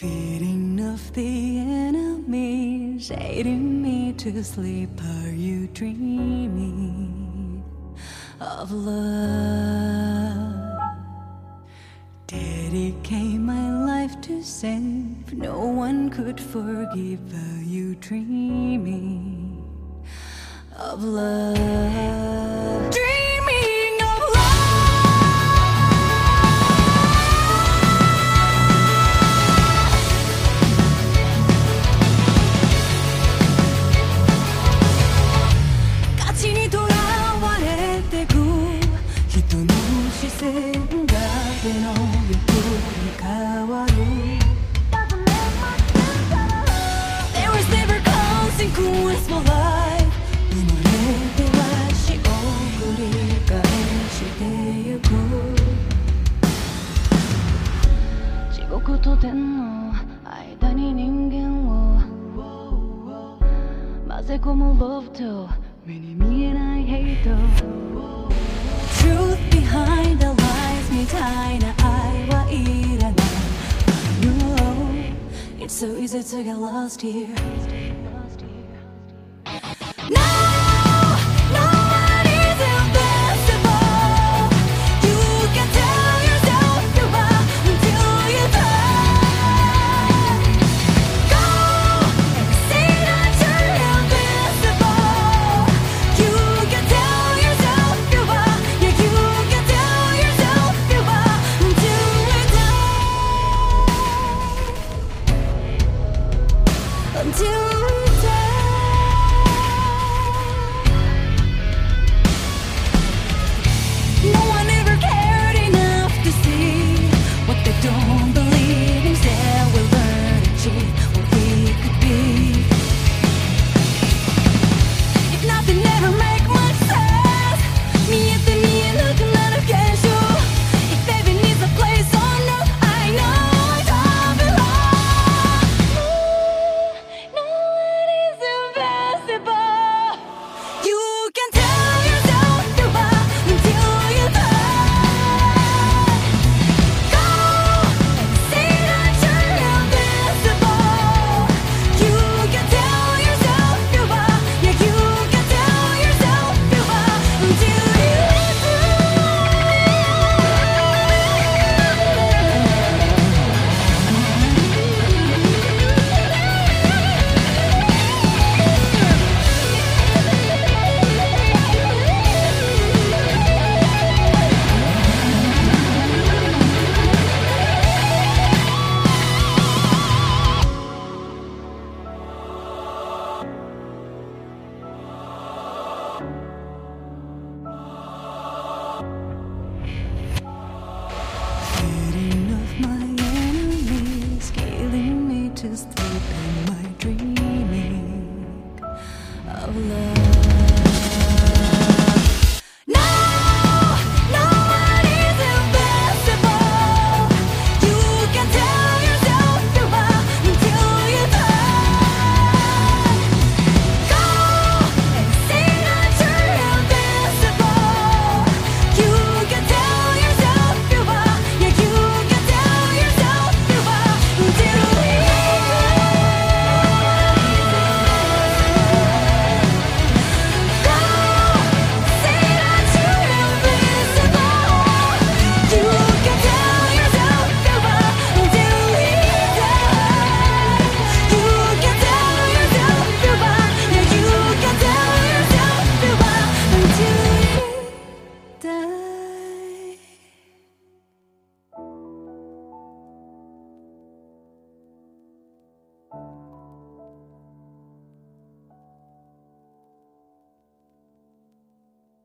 Feeding of the enemies, aiding me to sleep. Are you dreaming of love? Dedicate my life to save. No one could forgive. Are you dreaming of love? Dreaming 視線が手の横に変わる」「There is never consequence for life」「生まれては死を繰り返してゆく」「地獄と天の間に人間を」混ぜ込む love と目に見えない hate と。Truth so easy to get lost here until